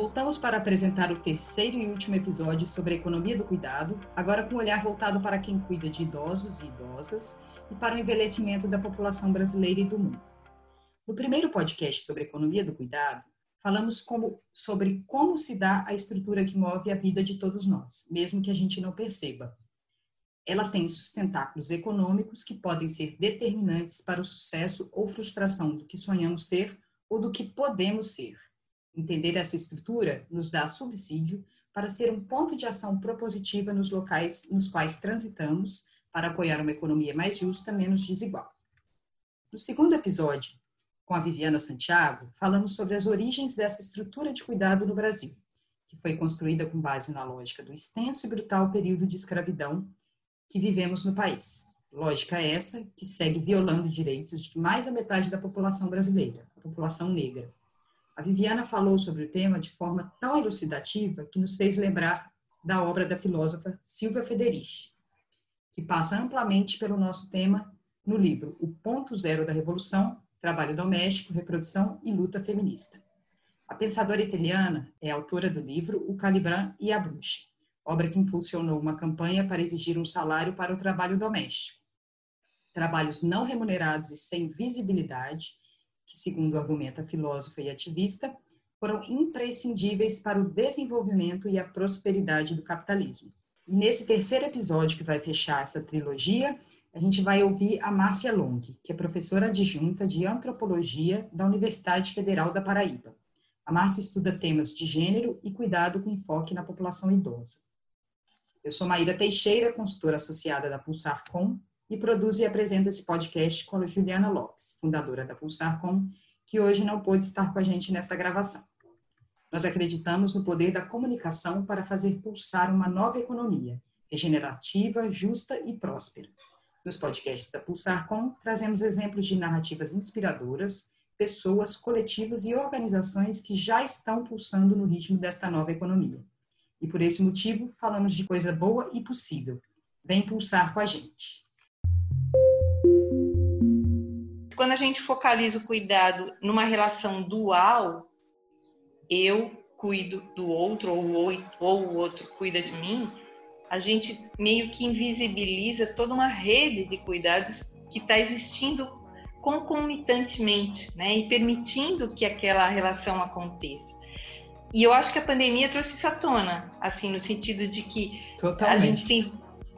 Voltamos para apresentar o terceiro e último episódio sobre a economia do cuidado, agora com um olhar voltado para quem cuida de idosos e idosas e para o envelhecimento da população brasileira e do mundo. No primeiro podcast sobre economia do cuidado, falamos como, sobre como se dá a estrutura que move a vida de todos nós, mesmo que a gente não perceba. Ela tem sustentáculos econômicos que podem ser determinantes para o sucesso ou frustração do que sonhamos ser ou do que podemos ser. Entender essa estrutura nos dá subsídio para ser um ponto de ação propositiva nos locais nos quais transitamos para apoiar uma economia mais justa, menos desigual. No segundo episódio, com a Viviana Santiago, falamos sobre as origens dessa estrutura de cuidado no Brasil, que foi construída com base na lógica do extenso e brutal período de escravidão que vivemos no país. Lógica essa que segue violando direitos de mais da metade da população brasileira, a população negra. A Viviana falou sobre o tema de forma tão elucidativa que nos fez lembrar da obra da filósofa Silvia Federici, que passa amplamente pelo nosso tema no livro O Ponto Zero da Revolução, trabalho doméstico, reprodução e luta feminista. A pensadora italiana é autora do livro O Caliban e a Bruxa, obra que impulsionou uma campanha para exigir um salário para o trabalho doméstico. Trabalhos não remunerados e sem visibilidade, que, segundo argumenta filósofa e ativista, foram imprescindíveis para o desenvolvimento e a prosperidade do capitalismo. E nesse terceiro episódio que vai fechar essa trilogia, a gente vai ouvir a Márcia Long, que é professora adjunta de antropologia da Universidade Federal da Paraíba. A Márcia estuda temas de gênero e cuidado com enfoque na população idosa. Eu sou Maíra Teixeira, consultora associada da Pulsar.com e produzo e apresento esse podcast com a Juliana Lopes, fundadora da Pulsar.com, que hoje não pôde estar com a gente nessa gravação. Nós acreditamos no poder da comunicação para fazer pulsar uma nova economia, regenerativa, justa e próspera nos podcasts da Pulsar.com, trazemos exemplos de narrativas inspiradoras, pessoas, coletivos e organizações que já estão pulsando no ritmo desta nova economia. E por esse motivo, falamos de coisa boa e possível. Vem pulsar com a gente. Quando a gente focaliza o cuidado numa relação dual, eu cuido do outro ou o outro cuida de mim, a gente meio que invisibiliza toda uma rede de cuidados que está existindo concomitantemente, né, e permitindo que aquela relação aconteça. E eu acho que a pandemia trouxe isso à tona, assim, no sentido de que Totalmente. a gente tem,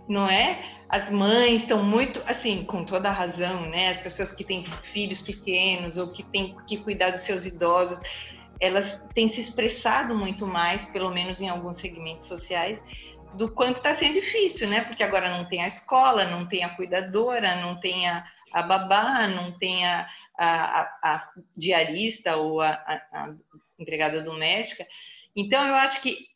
não é? As mães estão muito, assim, com toda a razão, né? As pessoas que têm filhos pequenos ou que têm que cuidar dos seus idosos, elas têm se expressado muito mais, pelo menos em alguns segmentos sociais, do quanto está sendo difícil, né? Porque agora não tem a escola, não tem a cuidadora, não tem a, a babá, não tem a, a, a diarista ou a, a, empregada doméstica. Então, eu acho que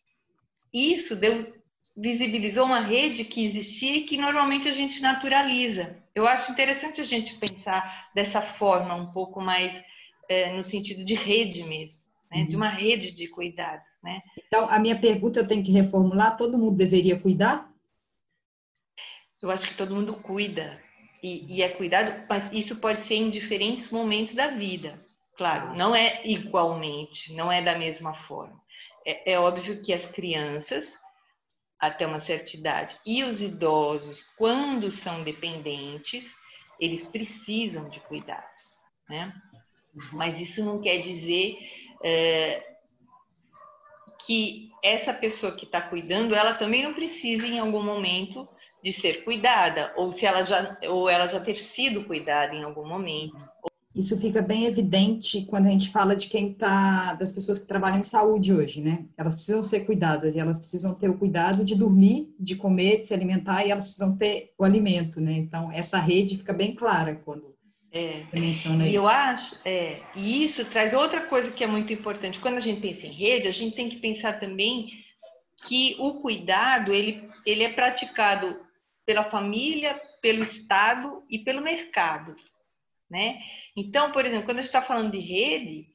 isso deu, visibilizou uma rede que existia e que normalmente a gente naturaliza. Eu acho interessante a gente pensar dessa forma, um pouco mais é, no sentido de rede mesmo, né? uhum. de uma rede de cuidados. Né? Então, a minha pergunta eu tenho que reformular: todo mundo deveria cuidar? Eu acho que todo mundo cuida. E, e é cuidado, mas isso pode ser em diferentes momentos da vida. Claro, não é igualmente, não é da mesma forma. É, é óbvio que as crianças, até uma certa idade, e os idosos, quando são dependentes, eles precisam de cuidados, né? Mas isso não quer dizer é, que essa pessoa que está cuidando, ela também não precisa em algum momento de ser cuidada, ou se ela já ou ela já ter sido cuidada em algum momento. Isso fica bem evidente quando a gente fala de quem tá das pessoas que trabalham em saúde hoje, né? Elas precisam ser cuidadas e elas precisam ter o cuidado de dormir, de comer, de se alimentar e elas precisam ter o alimento, né? Então essa rede fica bem clara quando é, e eu acho, é, e isso traz outra coisa que é muito importante. Quando a gente pensa em rede, a gente tem que pensar também que o cuidado ele, ele é praticado pela família, pelo Estado e pelo mercado, né? Então, por exemplo, quando a gente está falando de rede,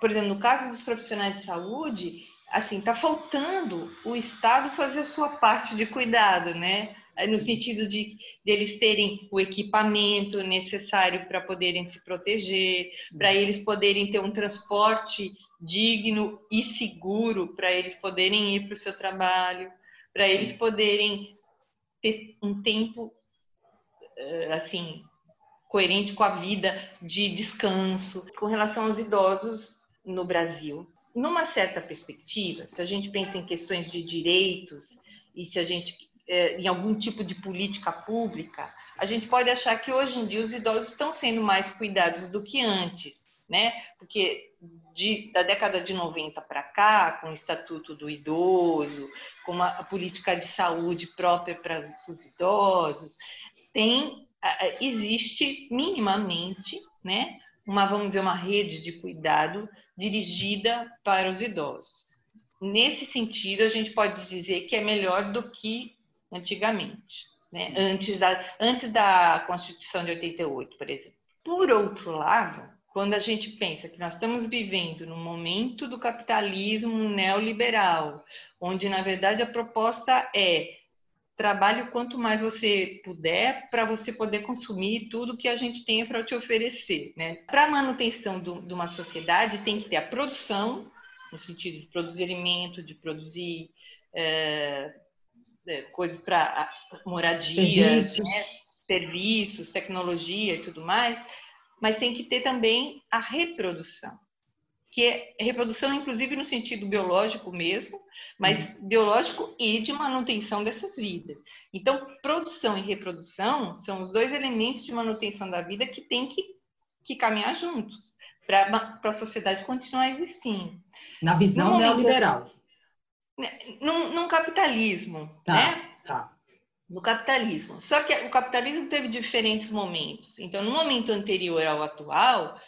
por exemplo, no caso dos profissionais de saúde, assim, está faltando o Estado fazer a sua parte de cuidado, né? no sentido de eles terem o equipamento necessário para poderem se proteger, para eles poderem ter um transporte digno e seguro, para eles poderem ir para o seu trabalho, para eles poderem ter um tempo eh, assim coerente com a vida de descanso. Com relação aos idosos no Brasil, numa certa perspectiva, se a gente pensa em questões de direitos e se a gente é, em algum tipo de política pública, a gente pode achar que hoje em dia os idosos estão sendo mais cuidados do que antes, né? Porque de, da década de 90 para cá, com o Estatuto do Idoso, com a política de saúde própria para os idosos, tem existe minimamente, né, uma vamos dizer uma rede de cuidado dirigida para os idosos. Nesse sentido, a gente pode dizer que é melhor do que antigamente, né? antes, da, antes da Constituição de 88, por exemplo. Por outro lado, quando a gente pensa que nós estamos vivendo no momento do capitalismo neoliberal, onde na verdade a proposta é trabalhe o quanto mais você puder para você poder consumir tudo que a gente tem para te oferecer. Né? Para a manutenção do, de uma sociedade, tem que ter a produção, no sentido de produzir alimento, de produzir é, é, coisas para moradia, serviços. Né? serviços, tecnologia e tudo mais, mas tem que ter também a reprodução que é reprodução, inclusive no sentido biológico mesmo, mas uhum. biológico e de manutenção dessas vidas. Então, produção e reprodução são os dois elementos de manutenção da vida que tem que, que caminhar juntos para a sociedade continuar existindo. Na visão no neoliberal. Né, num, num capitalismo, tá, né? Tá. No capitalismo. Só que o capitalismo teve diferentes momentos. Então, no momento anterior ao atual,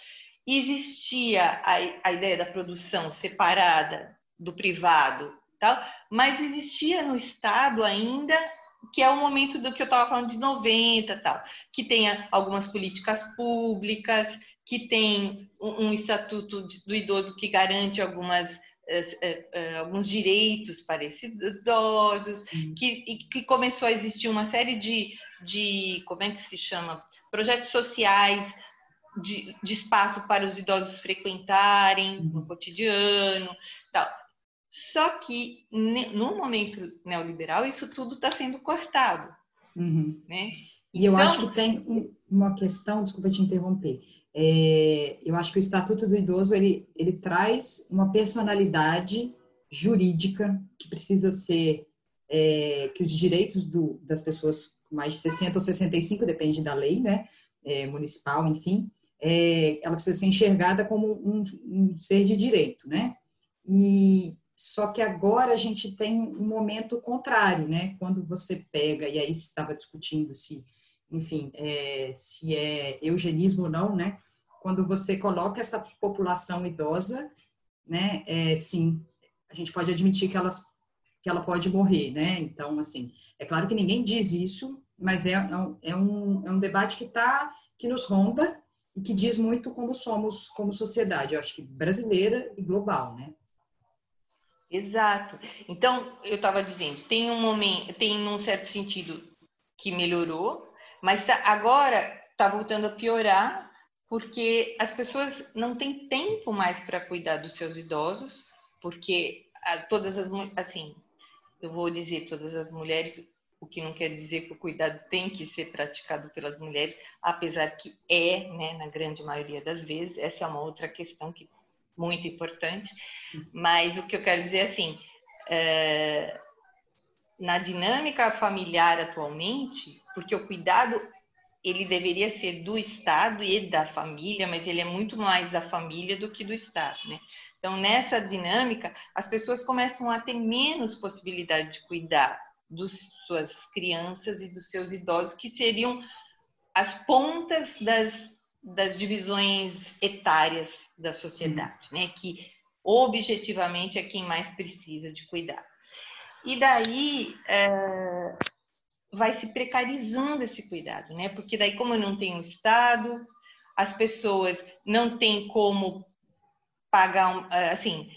existia a, a ideia da produção separada do privado, tal, mas existia no Estado ainda que é o momento do que eu estava falando de 90 tal, que tenha algumas políticas públicas, que tem um, um estatuto do idoso que garante algumas eh, eh, alguns direitos para esses idosos, uhum. que, que começou a existir uma série de, de como é que se chama, projetos sociais de, de espaço para os idosos frequentarem no cotidiano, tal. Só que no momento neoliberal isso tudo está sendo cortado, uhum. né? E eu acho então que tem uma questão, desculpa te interromper. É, eu acho que o Estatuto do Idoso ele, ele traz uma personalidade jurídica que precisa ser é, que os direitos do, das pessoas com mais de 60 ou 65 depende da lei, né, é, municipal, enfim, é, ela precisa ser enxergada como um, um, ser de direito, né? E só que agora a gente tem um momento contrário, né? Quando você pega e aí estava discutindo se, enfim, é, se é eugenismo ou não, né? Quando você coloca essa população idosa, né? É, sim, a gente pode admitir que elas que ela pode morrer, né? Então, assim, é claro que ninguém diz isso, mas é, é, um, é um, é debate que tá que nos ronda e que diz muito como somos como sociedade, eu acho que brasileira e global, né? Exato. Então, eu estava dizendo, tem um momento, tem num certo sentido que melhorou, mas tá, agora está voltando a piorar, porque as pessoas não têm tempo mais para cuidar dos seus idosos, porque todas as assim, eu vou dizer, todas as mulheres o que não quer dizer que o cuidado tem que ser praticado pelas mulheres, apesar que é, né, na grande maioria das vezes, essa é uma outra questão que muito importante, mas o que eu quero dizer é assim, é, na dinâmica familiar atualmente, porque o cuidado ele deveria ser do Estado e da família, mas ele é muito mais da família do que do Estado, né? Então, nessa dinâmica, as pessoas começam a ter menos possibilidade de cuidar das suas crianças e dos seus idosos, que seriam as pontas das, das divisões etárias da sociedade, né? Que objetivamente é quem mais precisa de cuidar. E daí é, vai se precarizando esse cuidado, né? Porque daí, como não tem o Estado, as pessoas não têm como pagar, assim,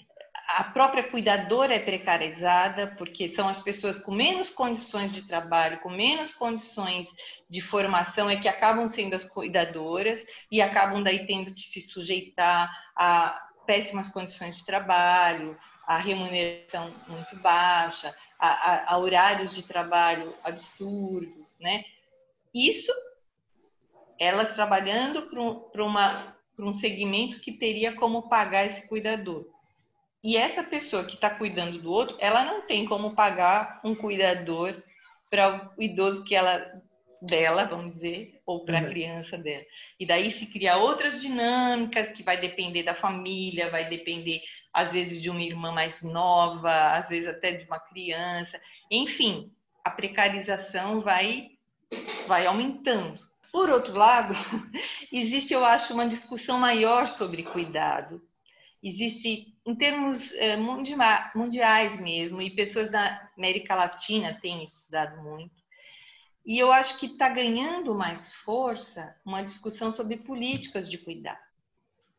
a própria cuidadora é precarizada, porque são as pessoas com menos condições de trabalho, com menos condições de formação, é que acabam sendo as cuidadoras e acabam daí tendo que se sujeitar a péssimas condições de trabalho, a remuneração muito baixa, a, a, a horários de trabalho absurdos, né? Isso, elas trabalhando para um segmento que teria como pagar esse cuidador. E essa pessoa que está cuidando do outro, ela não tem como pagar um cuidador para o idoso que ela dela, vamos dizer, ou para a uhum. criança dela. E daí se cria outras dinâmicas que vai depender da família, vai depender às vezes de uma irmã mais nova, às vezes até de uma criança. Enfim, a precarização vai vai aumentando. Por outro lado, existe, eu acho, uma discussão maior sobre cuidado. Existe, em termos eh, mundiais mesmo, e pessoas da América Latina têm estudado muito, e eu acho que está ganhando mais força uma discussão sobre políticas de cuidado,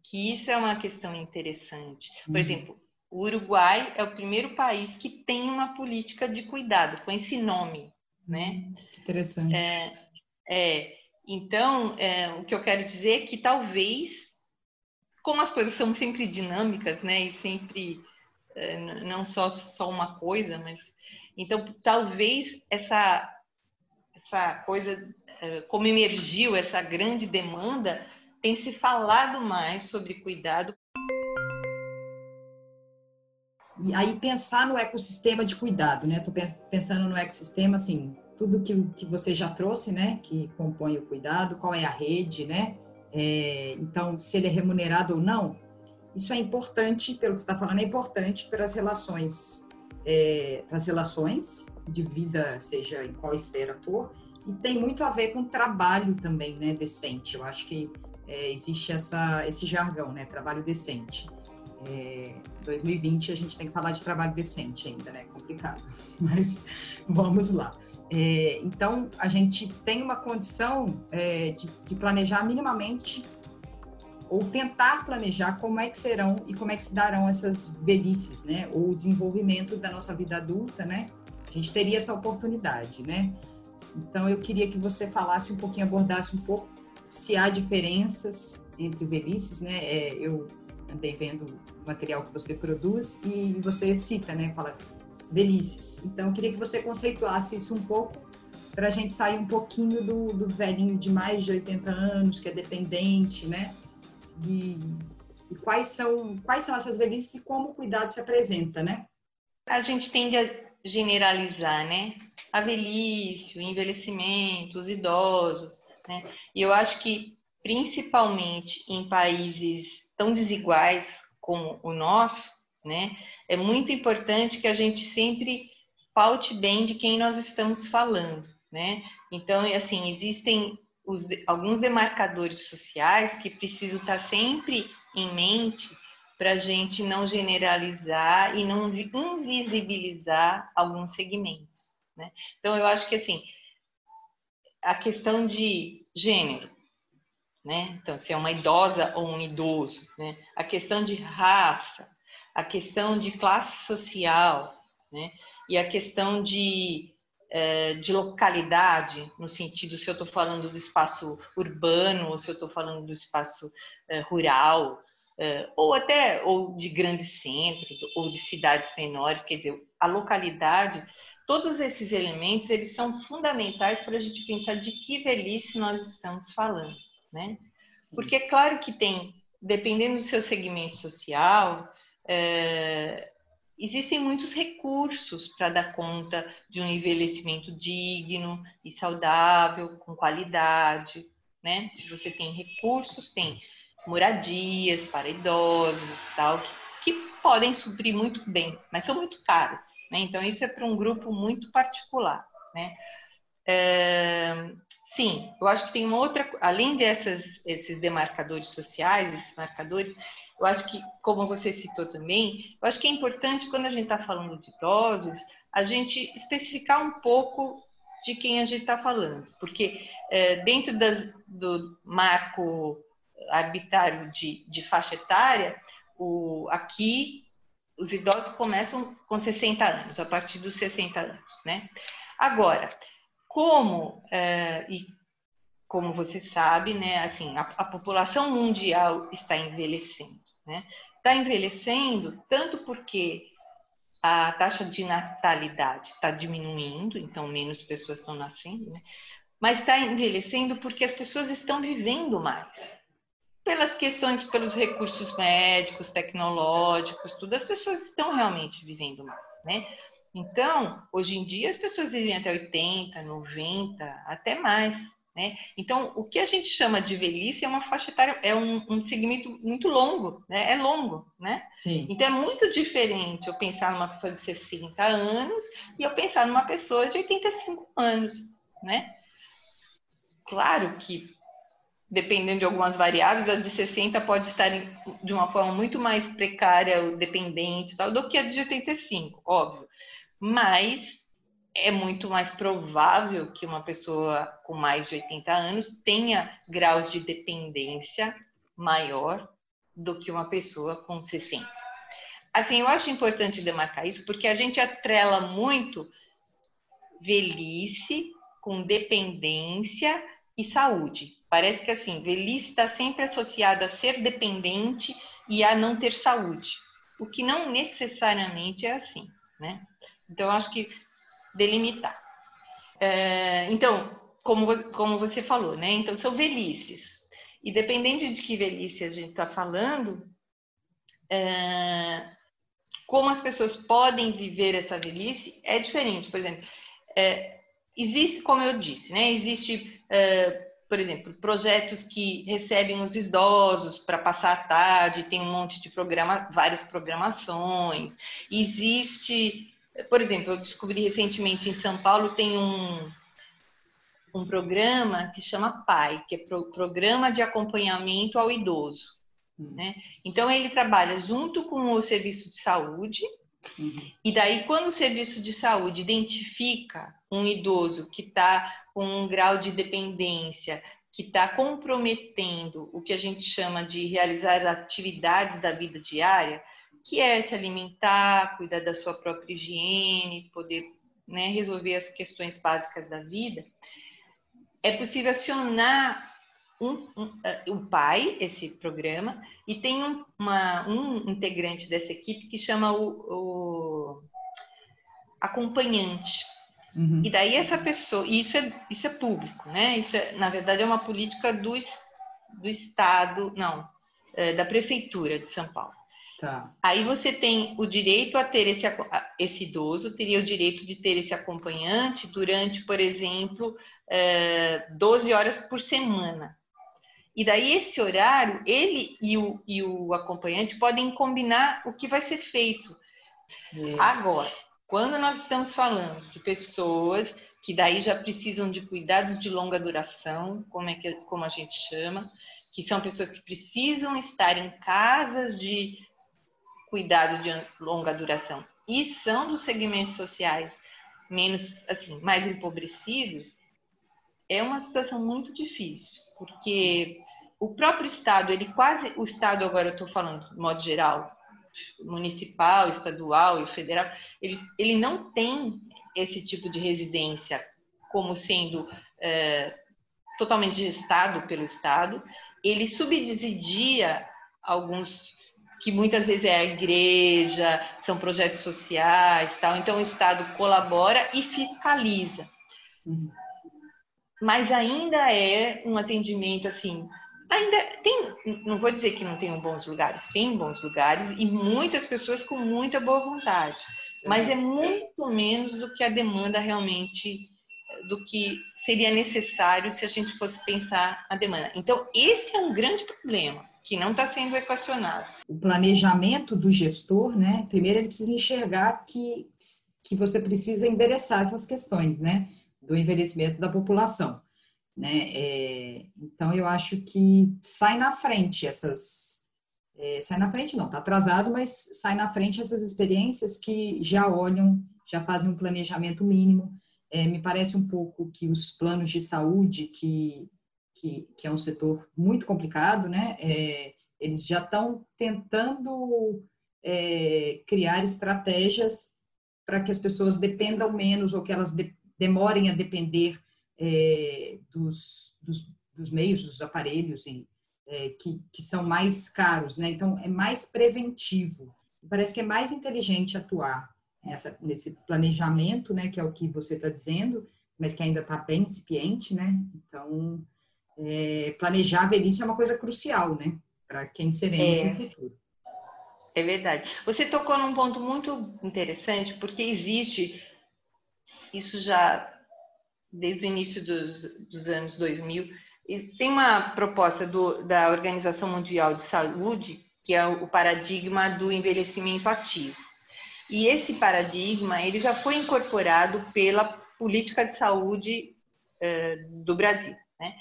que isso é uma questão interessante. Por uhum. exemplo, o Uruguai é o primeiro país que tem uma política de cuidado com esse nome, né? Hum, interessante. É, é então, é, o que eu quero dizer é que talvez, como as coisas são sempre dinâmicas, né, e sempre é, não só só uma coisa, mas então talvez essa essa coisa, é, como emergiu essa grande demanda, tem se falado mais sobre cuidado. E aí pensar no ecossistema de cuidado, né? Estou pensando no ecossistema, assim, tudo que, que você já trouxe, né? Que compõe o cuidado, qual é a rede, né? É, então, se ele é remunerado ou não, isso é importante, pelo que você está falando, é importante para as relações, é, as relações de vida, seja em qual esfera for, e tem muito a ver com trabalho também, né, decente. Eu acho que é, existe essa, esse jargão, né, trabalho decente. É, 2020 a gente tem que falar de trabalho decente ainda, né, complicado, mas vamos lá. É, então, a gente tem uma condição é, de, de planejar minimamente ou tentar planejar como é que serão e como é que se darão essas velhices, né? Ou o desenvolvimento da nossa vida adulta, né? A gente teria essa oportunidade, né? Então, eu queria que você falasse um pouquinho, abordasse um pouco se há diferenças entre velhices, né? É, eu andei vendo o material que você produz e você cita, né? Fala velhices. Então, eu queria que você conceituasse isso um pouco para a gente sair um pouquinho do, do velhinho de mais de 80 anos, que é dependente, né? E, e quais são quais são essas velhices e como o cuidado se apresenta, né? A gente tende a generalizar, né? A velhice, o envelhecimento, os idosos, né? E eu acho que principalmente em países tão desiguais como o nosso, né? É muito importante que a gente sempre paute bem de quem nós estamos falando, né? Então, assim, existem os, alguns demarcadores sociais que precisam estar sempre em mente para a gente não generalizar e não invisibilizar alguns segmentos. Né? Então, eu acho que assim, a questão de gênero, né? Então, se é uma idosa ou um idoso, né? A questão de raça, a questão de classe social, né? E a questão de, eh, de localidade, no sentido se eu estou falando do espaço urbano ou se eu estou falando do espaço eh, rural, eh, ou até ou de grandes centros ou de cidades menores, quer dizer, a localidade, todos esses elementos eles são fundamentais para a gente pensar de que velhice nós estamos falando, né? Porque é claro que tem, dependendo do seu segmento social, é, existem muitos recursos para dar conta de um envelhecimento digno e saudável, com qualidade, né? Se você tem recursos, tem moradias para idosos, tal, que, que podem suprir muito bem, mas são muito caras. Né? Então, isso é para um grupo muito particular. Né? É, sim, eu acho que tem uma outra, além desses esses demarcadores sociais, esses marcadores, eu acho que, como você citou também, eu acho que é importante quando a gente está falando de idosos, a gente especificar um pouco de quem a gente está falando, porque é, dentro das, do marco arbitrário de, de faixa etária, o, aqui os idosos começam com 60 anos, a partir dos 60 anos, né? Agora, como, é, e como você sabe, né, assim, a, a população mundial está envelhecendo, né? Está envelhecendo tanto porque a taxa de natalidade está diminuindo, então menos pessoas estão nascendo, né? mas está envelhecendo porque as pessoas estão vivendo mais pelas questões, pelos recursos médicos, tecnológicos, tudo, as pessoas estão realmente vivendo mais, né? Então, hoje em dia, as pessoas vivem até 80, 90, até mais, né? Então, o que a gente chama de velhice é uma faixa etária, é um, um segmento muito longo, né? É longo, né? Sim. Então, é muito diferente eu pensar numa pessoa de 60 anos e eu pensar numa pessoa de 85 anos, né? Claro que dependendo de algumas variáveis, a de 60 pode estar de uma forma muito mais precária, dependente tal, do que a de 85, óbvio. Mas é muito mais provável que uma pessoa com mais de 80 anos tenha graus de dependência maior do que uma pessoa com 60. Assim, eu acho importante demarcar isso porque a gente atrela muito velhice com dependência e saúde. Parece que assim, velhice está sempre associada a ser dependente e a não ter saúde, o que não necessariamente é assim, né? Então, acho que delimitar. É, então, como, como você falou, né? Então, são velhices. E dependendo de que velhice a gente está falando, é, como as pessoas podem viver essa velhice é diferente. Por exemplo, é, existe, como eu disse, né? Existe, uh, por exemplo, projetos que recebem os idosos para passar a tarde, tem um monte de programa, várias programações. Existe, por exemplo, eu descobri recentemente em São Paulo tem um um programa que chama PAI, que é Pro Programa de Acompanhamento ao Idoso. Hum. Né? Então, ele trabalha junto com o Serviço de Saúde, Uhum. E daí, quando o serviço de saúde identifica um idoso que está com um grau de dependência, que está comprometendo o que a gente chama de realizar atividades da vida diária, que é se alimentar, cuidar da sua própria higiene, poder né, resolver as questões básicas da vida, é possível acionar um, um, uh, o pai, esse programa, e tem um, uma, um integrante dessa equipe que chama o, o acompanhante. Uhum. E daí essa pessoa, e isso é, isso é público, né? Isso é, na verdade é uma política do, do Estado, não, é, da Prefeitura de São Paulo. Tá. Aí você tem o direito a ter esse, esse idoso, teria o direito de ter esse acompanhante durante, por exemplo, é, 12 horas por semana. E daí esse horário, ele e o, e o acompanhante podem combinar o que vai ser feito. É. Agora, quando nós estamos falando de pessoas que daí já precisam de cuidados de longa duração, como é que como a gente chama, que são pessoas que precisam estar em casas de cuidado de longa duração. E são dos segmentos sociais menos assim, mais empobrecidos, é uma situação muito difícil porque o próprio Estado, ele quase, o Estado agora eu estou falando de modo geral, municipal, estadual e federal, ele, ele não tem esse tipo de residência como sendo é, totalmente gestado pelo Estado, ele subsidia alguns que muitas vezes é a igreja, são projetos sociais, tal. Então o Estado colabora e fiscaliza. Mas ainda é um atendimento assim. Ainda tem, não vou dizer que não tem bons lugares, tem bons lugares e muitas pessoas com muita boa vontade, mas é muito menos do que a demanda realmente, do que seria necessário se a gente fosse pensar a demanda. Então, esse é um grande problema que não está sendo equacionado. O planejamento do gestor, né? Primeiro ele precisa enxergar que, que você precisa endereçar essas questões, né? do envelhecimento da população. Né? É, então, eu acho que sai na frente essas. É, sai na frente, não, está atrasado, mas sai na frente essas experiências que já olham, já fazem um planejamento mínimo. É, me parece um pouco que os planos de saúde, que, que, que é um setor muito complicado, né? É, eles já estão tentando é, criar estratégias para que as pessoas dependam menos ou que elas de, demorem a depender é, dos, dos, dos, meios, dos aparelhos é, que, que são mais caros, né? Então, é mais preventivo. Parece que é mais inteligente atuar nesse planejamento, né? Que é o que você está dizendo, mas que ainda está bem incipiente, né? Então, é, planejar a velhice é uma coisa crucial, né? Para quem seremos é. no futuro. É verdade. Você tocou num ponto muito interessante, porque existe, isso já desde o início dos, dos anos 2000, tem uma proposta do, da Organização Mundial de Saúde, que é o paradigma do envelhecimento ativo. E esse paradigma ele já foi incorporado pela política de saúde uh, do Brasil. Né?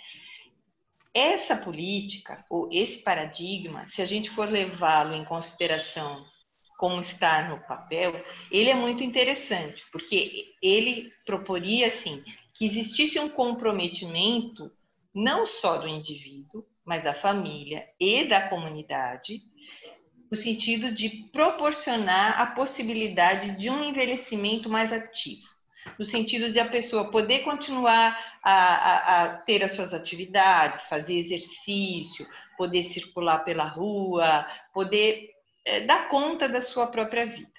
Essa política, ou esse paradigma, se a gente for levá-lo em consideração como está no papel, ele é muito interessante, porque ele proporia assim que existisse um comprometimento não só do indivíduo, mas da família e da comunidade, no sentido de proporcionar a possibilidade de um envelhecimento mais ativo, no sentido de a pessoa poder continuar a, a, a ter as suas atividades, fazer exercício, poder circular pela rua, poder é, dar conta da sua própria vida.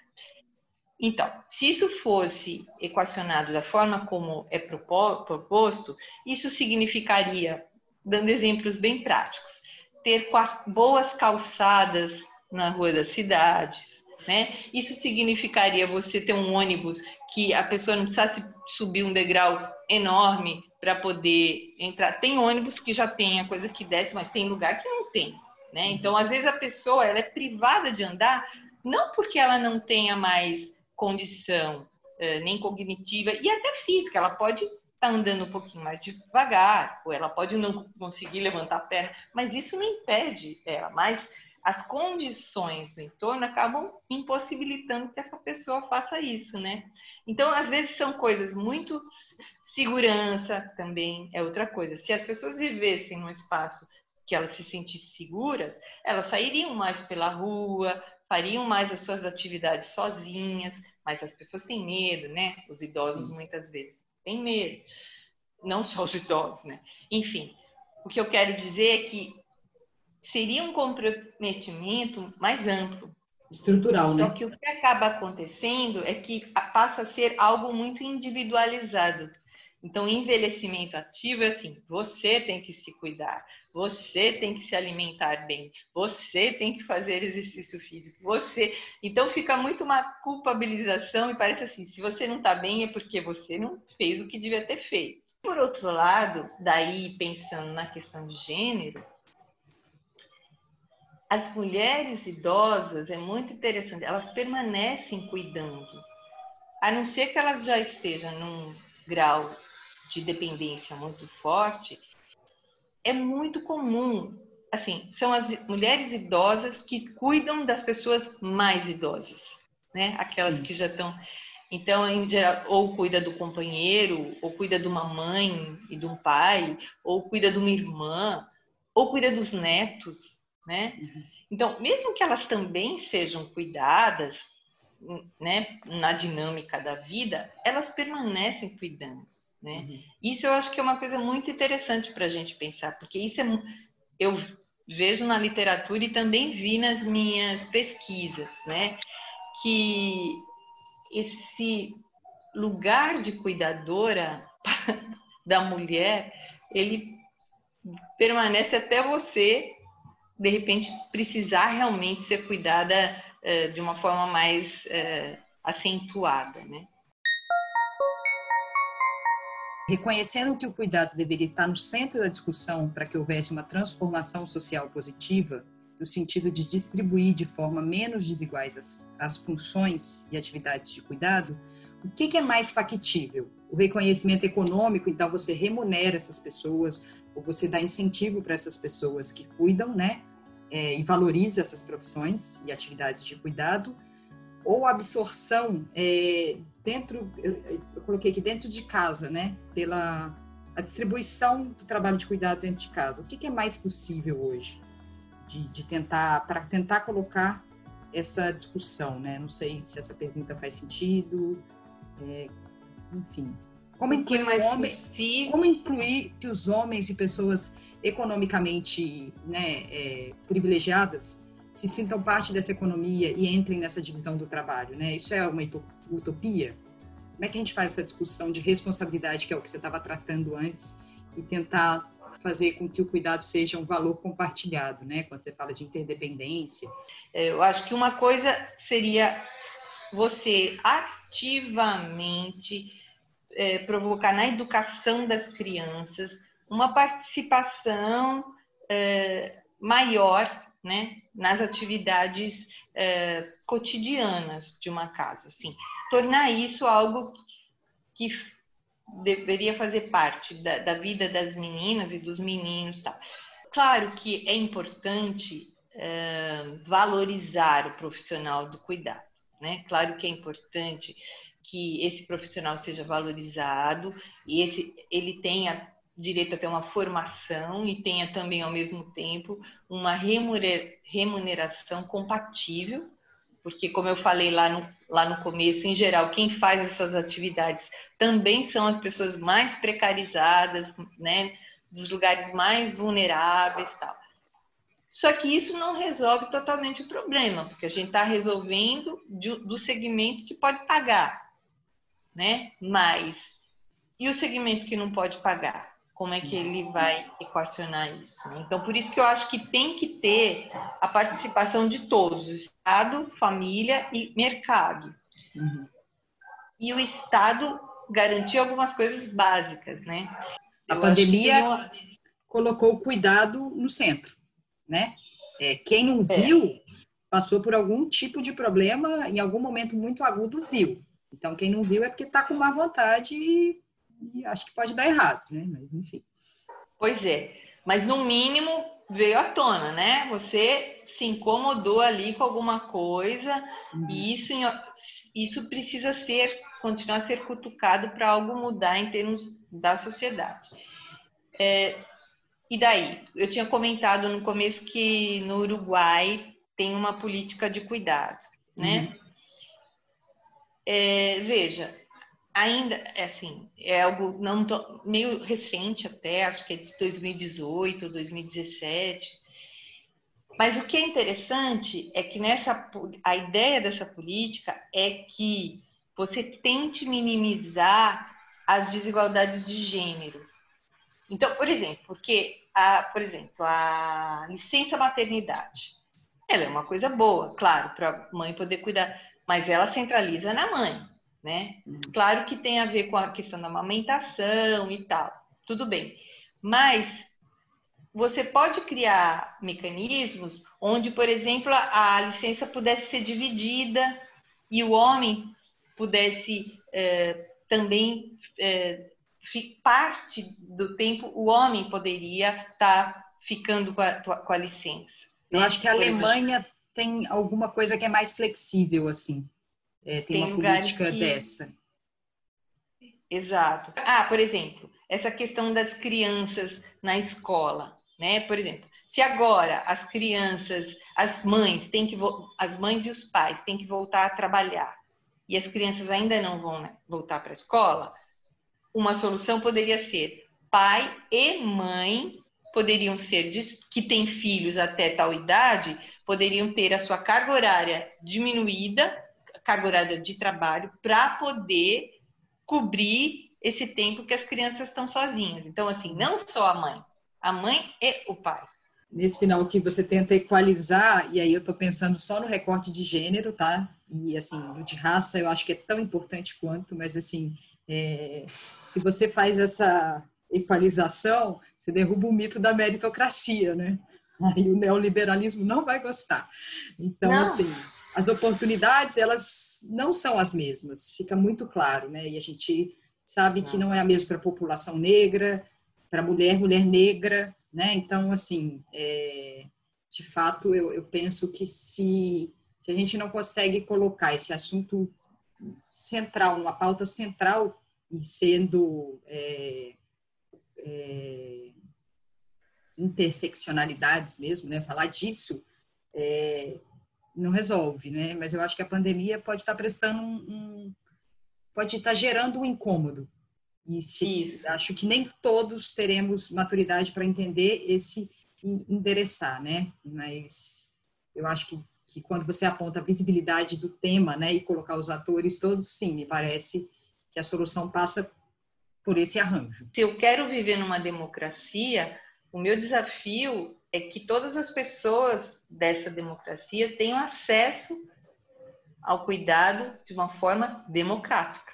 Então, se isso fosse equacionado da forma como é proposto, isso significaria, dando exemplos bem práticos, ter boas calçadas na rua das cidades, né? Isso significaria você ter um ônibus que a pessoa não precisasse subir um degrau enorme para poder entrar. Tem ônibus que já tem a coisa que desce, mas tem lugar que não tem, né? Então, às vezes a pessoa ela é privada de andar não porque ela não tenha mais condição eh, nem cognitiva e até física, ela pode estar tá andando um pouquinho mais devagar, ou ela pode não conseguir levantar a perna, mas isso não impede ela. Mas as condições do entorno acabam impossibilitando que essa pessoa faça isso, né? Então, às vezes são coisas muito segurança também é outra coisa. Se as pessoas vivessem num espaço que elas se sentissem seguras, elas sairiam mais pela rua, fariam mais as suas atividades sozinhas, mas as pessoas têm medo, né? Os idosos Sim. muitas vezes têm medo. Não só os idosos, né? Enfim, o que eu quero dizer é que seria um comprometimento mais amplo. Estrutural, Só né? Só que o que acaba acontecendo é que passa a ser algo muito individualizado. Então, envelhecimento ativo é assim: você tem que se cuidar, você tem que se alimentar bem, você tem que fazer exercício físico, você. Então fica muito uma culpabilização e parece assim, se você não está bem é porque você não fez o que devia ter feito. Por outro lado, daí pensando na questão de gênero, as mulheres idosas é muito interessante, elas permanecem cuidando, a não ser que elas já estejam num grau de dependência muito forte, é muito comum. Assim, são as mulheres idosas que cuidam das pessoas mais idosas, né? Aquelas Sim. que já estão. Então, ou cuida do companheiro, ou cuida de uma mãe e de um pai, ou cuida de uma irmã, ou cuida dos netos, né? Uhum. Então, mesmo que elas também sejam cuidadas, né, na dinâmica da vida, elas permanecem cuidando. Né? Uhum. Isso eu acho que é uma coisa muito interessante para a gente pensar, porque isso é eu vejo na literatura e também vi nas minhas pesquisas, né? Que esse lugar de cuidadora da mulher, ele permanece até você, de repente, precisar realmente ser cuidada uh, de uma forma mais uh, acentuada, né? Reconhecendo que o cuidado deveria estar no centro da discussão para que houvesse uma transformação social positiva, no sentido de distribuir de forma menos desiguais as, as funções e atividades de cuidado, o que, que é mais factível? O reconhecimento econômico, então você remunera essas pessoas, ou você dá incentivo para essas pessoas que cuidam, né? É, e valoriza essas profissões e atividades de cuidado, ou absorção é, dentro, eu, eu, coloquei aqui dentro de casa, né? Pela a distribuição do trabalho de cuidado dentro de casa. O que, que é mais possível hoje de, de tentar, para tentar colocar essa discussão, né? Não sei se essa pergunta faz sentido, é, enfim. Como incluir, mais homens, como incluir que os homens e pessoas economicamente né, é, privilegiadas se sintam parte dessa economia e entrem nessa divisão do trabalho, né? Isso é uma utopia? Como é que a gente faz essa discussão de responsabilidade, que é o que você estava tratando antes, e tentar fazer com que o cuidado seja um valor compartilhado, né? Quando você fala de interdependência. É, eu acho que uma coisa seria você ativamente é, provocar na educação das crianças uma participação é, maior né, nas atividades é, cotidianas de uma casa, assim, tornar isso algo que deveria fazer parte da, da vida das meninas e dos meninos, tal. Claro que é importante é, valorizar o profissional do cuidado, né? Claro que é importante que esse profissional seja valorizado e esse ele tenha direito a ter uma formação e tenha também ao mesmo tempo uma remuneração compatível, porque como eu falei lá no, lá no começo, em geral, quem faz essas atividades também são as pessoas mais precarizadas, né, dos lugares mais vulneráveis, tal. Só que isso não resolve totalmente o problema, porque a gente está resolvendo de, do segmento que pode pagar né? Mas e o segmento que não pode pagar? Como é que ele vai equacionar isso? Né? Então, por isso que eu acho que tem que ter a participação de todos, Estado, família e mercado. Uhum. E o Estado garantir algumas coisas básicas, né? A eu pandemia colocou o cuidado no centro, né? É, quem não é. viu é. passou por algum tipo de problema, em algum momento muito agudo, viu. Então, quem não viu é porque está com má vontade e, e, acho que pode dar errado, né? Mas, enfim. Pois é. Mas, no mínimo, veio à tona, né? Você se incomodou ali com alguma coisa uhum. e isso, isso precisa ser, continuar a ser cutucado para algo mudar em termos da sociedade. É, e daí? Eu tinha comentado no começo que no Uruguai tem uma política de cuidado, né? Uhum. É, veja, ainda, é assim, é algo não meio recente até, acho que é de 2018, 2017. Mas o que é interessante é que nessa a ideia dessa política é que você tente minimizar as desigualdades de gênero. Então, por exemplo, porque a, por exemplo, a licença maternidade, ela é uma coisa boa, claro, para a mãe poder cuidar mas ela centraliza na mãe, né? Uhum. Claro que tem a ver com a questão da amamentação e tal, tudo bem. Mas você pode criar mecanismos onde, por exemplo, a, licença pudesse ser dividida e o homem pudesse é, também é, parte do tempo o homem poderia estar tá ficando com a, com a licença. Eu acho que a Alemanha tem alguma coisa que é mais flexível, assim. É, tem, tem, uma política que... dessa. Exato. Ah, por exemplo, essa questão das crianças na escola, né? Por exemplo, se agora as crianças, as mães têm que as mães e os pais têm que voltar a trabalhar e as crianças ainda não vão né, voltar para a escola, uma solução poderia ser pai e mãe poderiam ser que têm filhos até tal idade poderiam ter a sua carga horária diminuída, carga horária de trabalho, para poder cobrir esse tempo que as crianças estão sozinhas. Então, assim, não só a mãe, a mãe e o pai. Nesse final que você tenta equalizar, e aí eu estou pensando só no recorte de gênero, tá? E assim, de raça eu acho que é tão importante quanto, mas assim, é, se você faz essa equalização, você derruba o mito da meritocracia, né? Aí o neoliberalismo não vai gostar. Então, não. assim, as oportunidades, elas não são as mesmas, fica muito claro, né? E a gente sabe que não é a mesma para a população negra, para mulher, mulher negra, né? Então, assim, é, de fato, eu, eu penso que se, se a gente não consegue colocar esse assunto central, uma pauta central, e sendo é, é, interseccionalidades mesmo, né? Falar disso, é, não resolve, né? Mas eu acho que a pandemia pode estar prestando um, um pode estar gerando um incômodo. E se, Isso. acho que nem todos teremos maturidade para entender esse endereçar, né? Mas eu acho que, que quando você aponta a visibilidade do tema, né, e colocar os atores todos, sim, me parece que a solução passa por esse arranjo. Se eu quero viver numa democracia, o meu desafio é que todas as pessoas dessa democracia tenham acesso ao cuidado de uma forma democrática.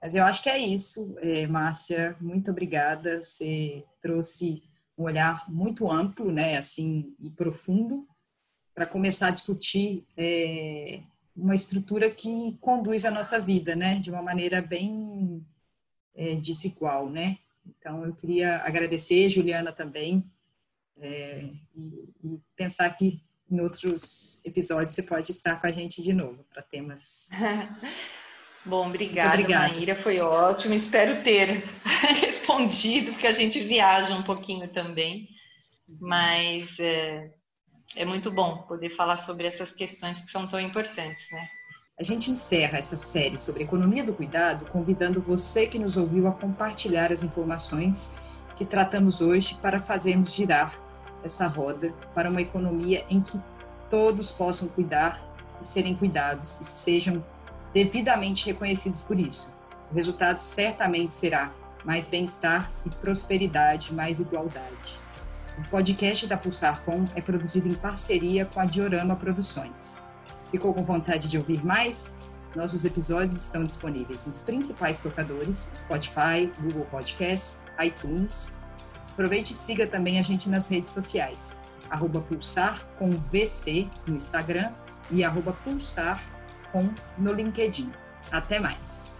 Mas eu acho que é isso, é, Márcia. Muito obrigada. Você trouxe um olhar muito amplo, né, assim, e profundo, para começar a discutir é, uma estrutura que conduz a nossa vida, né, de uma maneira bem é, desigual, né. Então, eu queria agradecer, Juliana, também, é, e, e, pensar que em outros episódios você pode estar com a gente de novo para temas. Bom, obrigada, obrigada, Maíra, foi ótimo. Espero ter respondido, porque a gente viaja um pouquinho também, mas é, é muito bom poder falar sobre essas questões que são tão importantes, né? A gente encerra essa série sobre economia do cuidado convidando você que nos ouviu a compartilhar as informações que tratamos hoje para fazermos girar essa roda para uma economia em que todos possam cuidar e serem cuidados e sejam devidamente reconhecidos por isso. O resultado certamente será mais bem-estar e prosperidade, mais igualdade. O podcast da Pulsar Com é produzido em parceria com a Diorama Produções. Ficou com vontade de ouvir mais? Nossos episódios estão disponíveis nos principais tocadores: Spotify, Google Podcasts, iTunes. Aproveite e siga também a gente nas redes sociais. Arroba Pulsar com VC no Instagram e arroba Pulsar com no LinkedIn. Até mais!